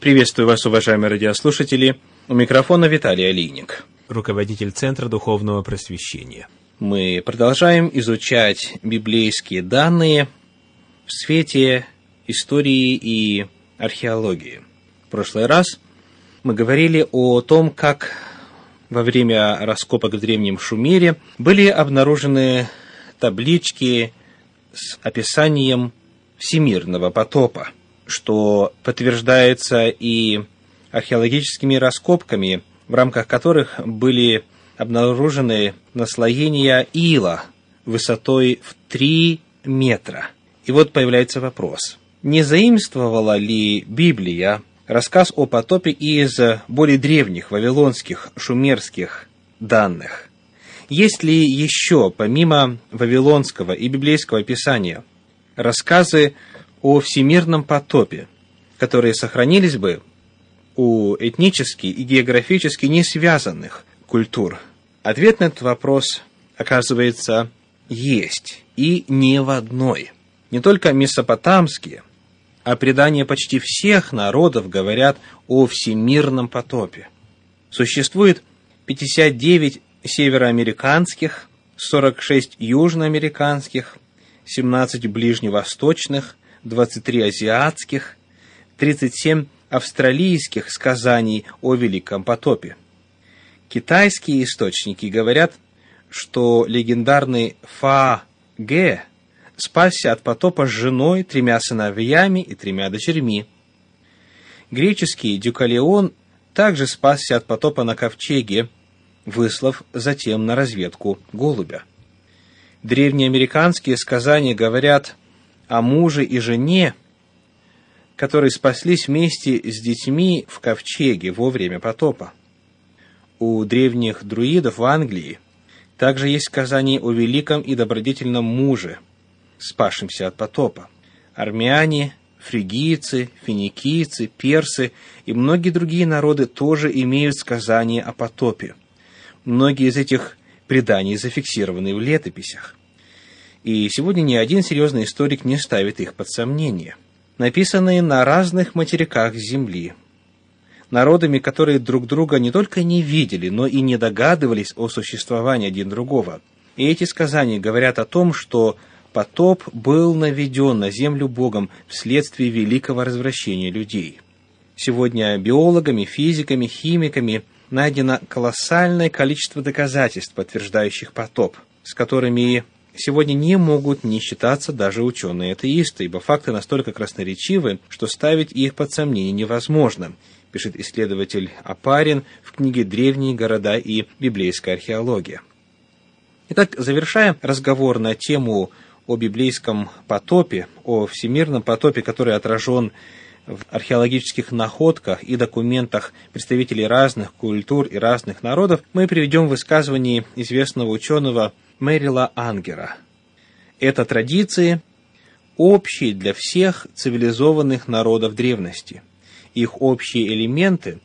Приветствую вас, уважаемые радиослушатели. У микрофона Виталий Алиник, руководитель Центра Духовного Просвещения. Мы продолжаем изучать библейские данные в свете истории и археологии. В прошлый раз мы говорили о том, как во время раскопок в Древнем Шумере были обнаружены таблички с описанием всемирного потопа – что подтверждается и археологическими раскопками, в рамках которых были обнаружены наслоения ила высотой в 3 метра. И вот появляется вопрос. Не заимствовала ли Библия рассказ о потопе из более древних вавилонских, шумерских данных? Есть ли еще, помимо вавилонского и библейского писания, рассказы о всемирном потопе, которые сохранились бы у этнически и географически не связанных культур? Ответ на этот вопрос, оказывается, есть, и не в одной. Не только месопотамские, а предания почти всех народов говорят о всемирном потопе. Существует 59 североамериканских, 46 южноамериканских, 17 ближневосточных, 23 азиатских, 37 австралийских сказаний о Великом потопе. Китайские источники говорят, что легендарный Фа Ге спасся от потопа с женой, тремя сыновьями и тремя дочерьми. Греческий Дюкалеон также спасся от потопа на ковчеге, выслав затем на разведку голубя. Древнеамериканские сказания говорят о муже и жене, которые спаслись вместе с детьми в ковчеге во время потопа. У древних друидов в Англии также есть сказание о великом и добродетельном муже, спасшемся от потопа. Армяне, фригийцы, финикийцы, персы и многие другие народы тоже имеют сказания о потопе. Многие из этих преданий зафиксированы в летописях. И сегодня ни один серьезный историк не ставит их под сомнение. Написанные на разных материках Земли, народами, которые друг друга не только не видели, но и не догадывались о существовании один другого. И эти сказания говорят о том, что потоп был наведен на землю Богом вследствие великого развращения людей. Сегодня биологами, физиками, химиками найдено колоссальное количество доказательств, подтверждающих потоп, с которыми сегодня не могут не считаться даже ученые-атеисты, ибо факты настолько красноречивы, что ставить их под сомнение невозможно, пишет исследователь Апарин в книге «Древние города и библейская археология». Итак, завершая разговор на тему о библейском потопе, о всемирном потопе, который отражен в археологических находках и документах представителей разных культур и разных народов, мы приведем высказывание известного ученого Мэрила Ангера. Это традиции, общие для всех цивилизованных народов древности. Их общие элементы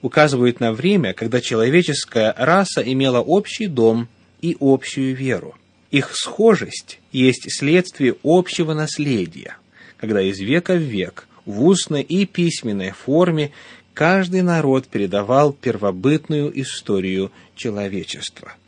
указывают на время, когда человеческая раса имела общий дом и общую веру. Их схожесть есть следствие общего наследия, когда из века в век в устной и письменной форме каждый народ передавал первобытную историю человечества –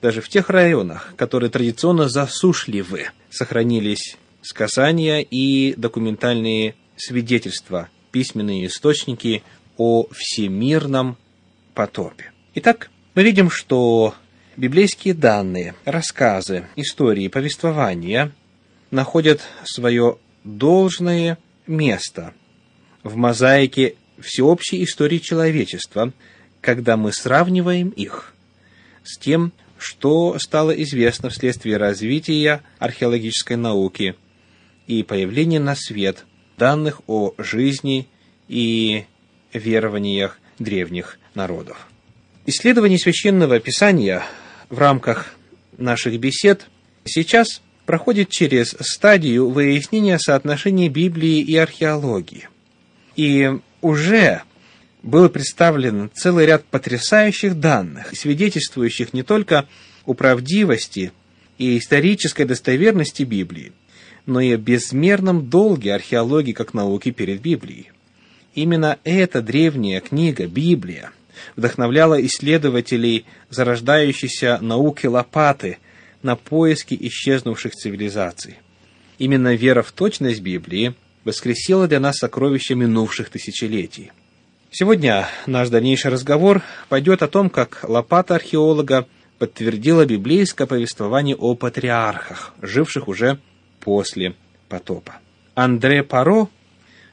даже в тех районах, которые традиционно засушливы, сохранились сказания и документальные свидетельства, письменные источники о всемирном потопе. Итак, мы видим, что библейские данные, рассказы, истории, повествования находят свое должное место в мозаике всеобщей истории человечества, когда мы сравниваем их с тем, что стало известно вследствие развития археологической науки и появления на свет данных о жизни и верованиях древних народов. Исследование священного писания в рамках наших бесед сейчас проходит через стадию выяснения соотношения Библии и археологии. И уже был представлен целый ряд потрясающих данных, свидетельствующих не только о правдивости и исторической достоверности Библии, но и о безмерном долге археологии как науки перед Библией. Именно эта древняя книга, Библия, вдохновляла исследователей зарождающейся науки лопаты на поиски исчезнувших цивилизаций. Именно вера в точность Библии воскресила для нас сокровища минувших тысячелетий. Сегодня наш дальнейший разговор пойдет о том, как лопата археолога подтвердила библейское повествование о патриархах, живших уже после потопа. Андре Паро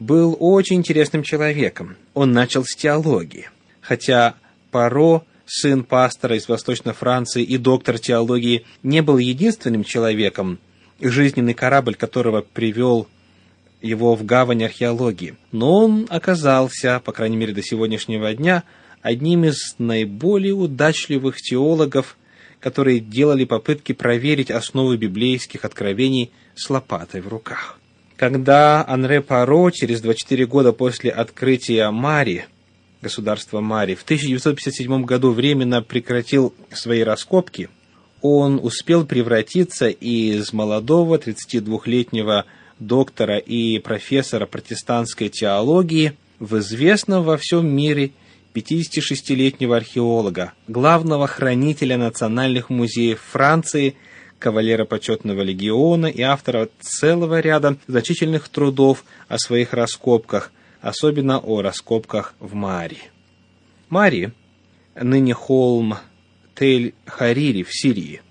был очень интересным человеком. Он начал с теологии. Хотя Паро, сын пастора из Восточной Франции и доктор теологии, не был единственным человеком, жизненный корабль которого привел его в гавань археологии. Но он оказался, по крайней мере до сегодняшнего дня, одним из наиболее удачливых теологов, которые делали попытки проверить основы библейских откровений с лопатой в руках. Когда Анре Паро через 24 года после открытия Мари, государства Мари, в 1957 году временно прекратил свои раскопки, он успел превратиться из молодого 32-летнего доктора и профессора протестантской теологии в известного во всем мире 56-летнего археолога, главного хранителя национальных музеев Франции – кавалера почетного легиона и автора целого ряда значительных трудов о своих раскопках, особенно о раскопках в Мари. Мари, ныне холм Тель-Харири в Сирии,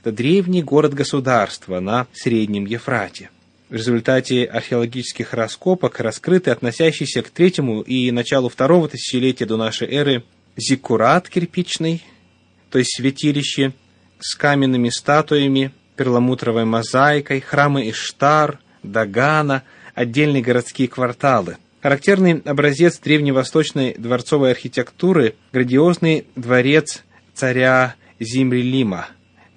это древний город-государство на Среднем Ефрате. В результате археологических раскопок раскрыты относящиеся к третьему и началу второго тысячелетия до нашей эры зиккурат кирпичный, то есть святилище – с каменными статуями, перламутровой мозаикой, храмы Иштар, Дагана, отдельные городские кварталы. Характерный образец древневосточной дворцовой архитектуры – грандиозный дворец царя Зимрилима,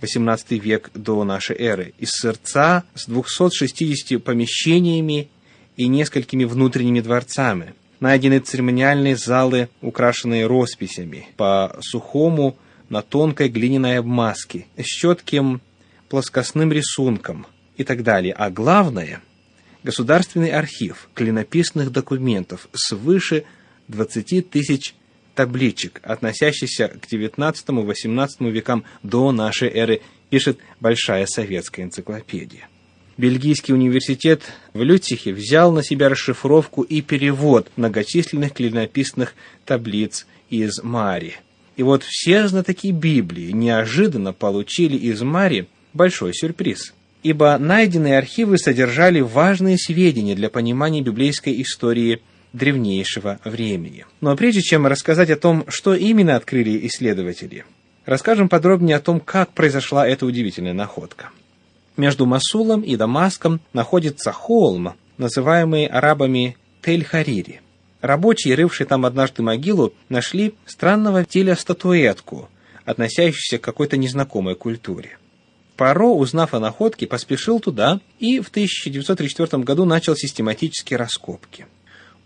XVIII век до нашей эры, из сердца с 260 помещениями и несколькими внутренними дворцами. Найдены церемониальные залы, украшенные росписями по сухому на тонкой глиняной обмазке, с четким плоскостным рисунком и так далее. А главное – государственный архив клинописных документов свыше 20 тысяч табличек, относящихся к XIX-XVIII векам до нашей эры, пишет Большая советская энциклопедия. Бельгийский университет в Лютихе взял на себя расшифровку и перевод многочисленных клинописных таблиц из Мари – и вот все знатоки Библии неожиданно получили из Мари большой сюрприз. Ибо найденные архивы содержали важные сведения для понимания библейской истории древнейшего времени. Но прежде чем рассказать о том, что именно открыли исследователи, расскажем подробнее о том, как произошла эта удивительная находка. Между Масулом и Дамаском находится холм, называемый арабами Тель-Харири – Рабочие, рывшие там однажды могилу, нашли странного теля статуэтку, относящуюся к какой-то незнакомой культуре. Паро, узнав о находке, поспешил туда и в 1934 году начал систематические раскопки.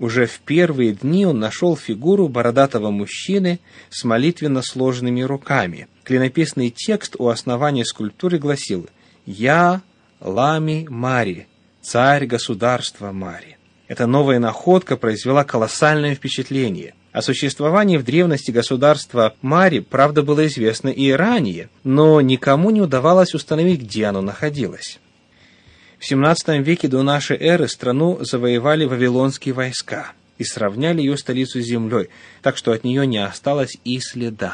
Уже в первые дни он нашел фигуру бородатого мужчины с молитвенно сложенными руками. Клинописный текст у основания скульптуры гласил «Я Лами Мари, царь государства Мари». Эта новая находка произвела колоссальное впечатление. О существовании в древности государства Мари, правда, было известно и ранее, но никому не удавалось установить, где оно находилось. В XVII веке до нашей эры страну завоевали вавилонские войска и сравняли ее столицу с землей, так что от нее не осталось и следа.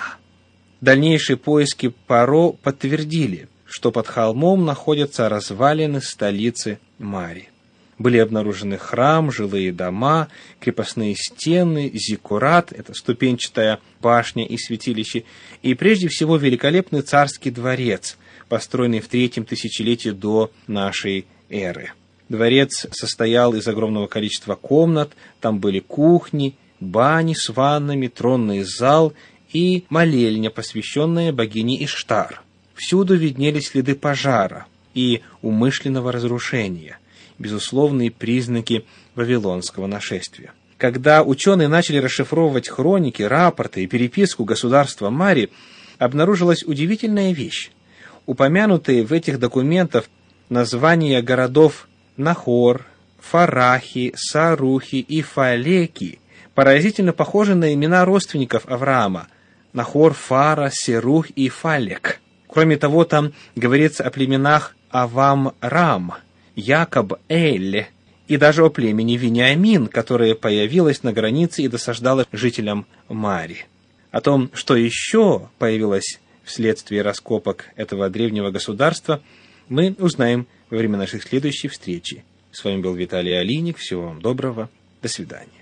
Дальнейшие поиски Паро подтвердили, что под холмом находятся развалины столицы Мари. Были обнаружены храм, жилые дома, крепостные стены, зиккурат, это ступенчатая башня и святилище, и прежде всего великолепный царский дворец, построенный в третьем тысячелетии до нашей эры. Дворец состоял из огромного количества комнат, там были кухни, бани с ваннами, тронный зал и молельня, посвященная богине Иштар. Всюду виднелись следы пожара и умышленного разрушения – безусловные признаки вавилонского нашествия. Когда ученые начали расшифровывать хроники, рапорты и переписку государства Мари, обнаружилась удивительная вещь. Упомянутые в этих документах названия городов Нахор, Фарахи, Сарухи и Фалеки поразительно похожи на имена родственников Авраама – Нахор, Фара, Серух и Фалек. Кроме того, там говорится о племенах Авам-Рам, Якоб, Эль и даже о племени Вениамин, которое появилось на границе и досаждало жителям Мари. О том, что еще появилось вследствие раскопок этого древнего государства, мы узнаем во время нашей следующей встречи. С вами был Виталий Алиник. Всего вам доброго. До свидания.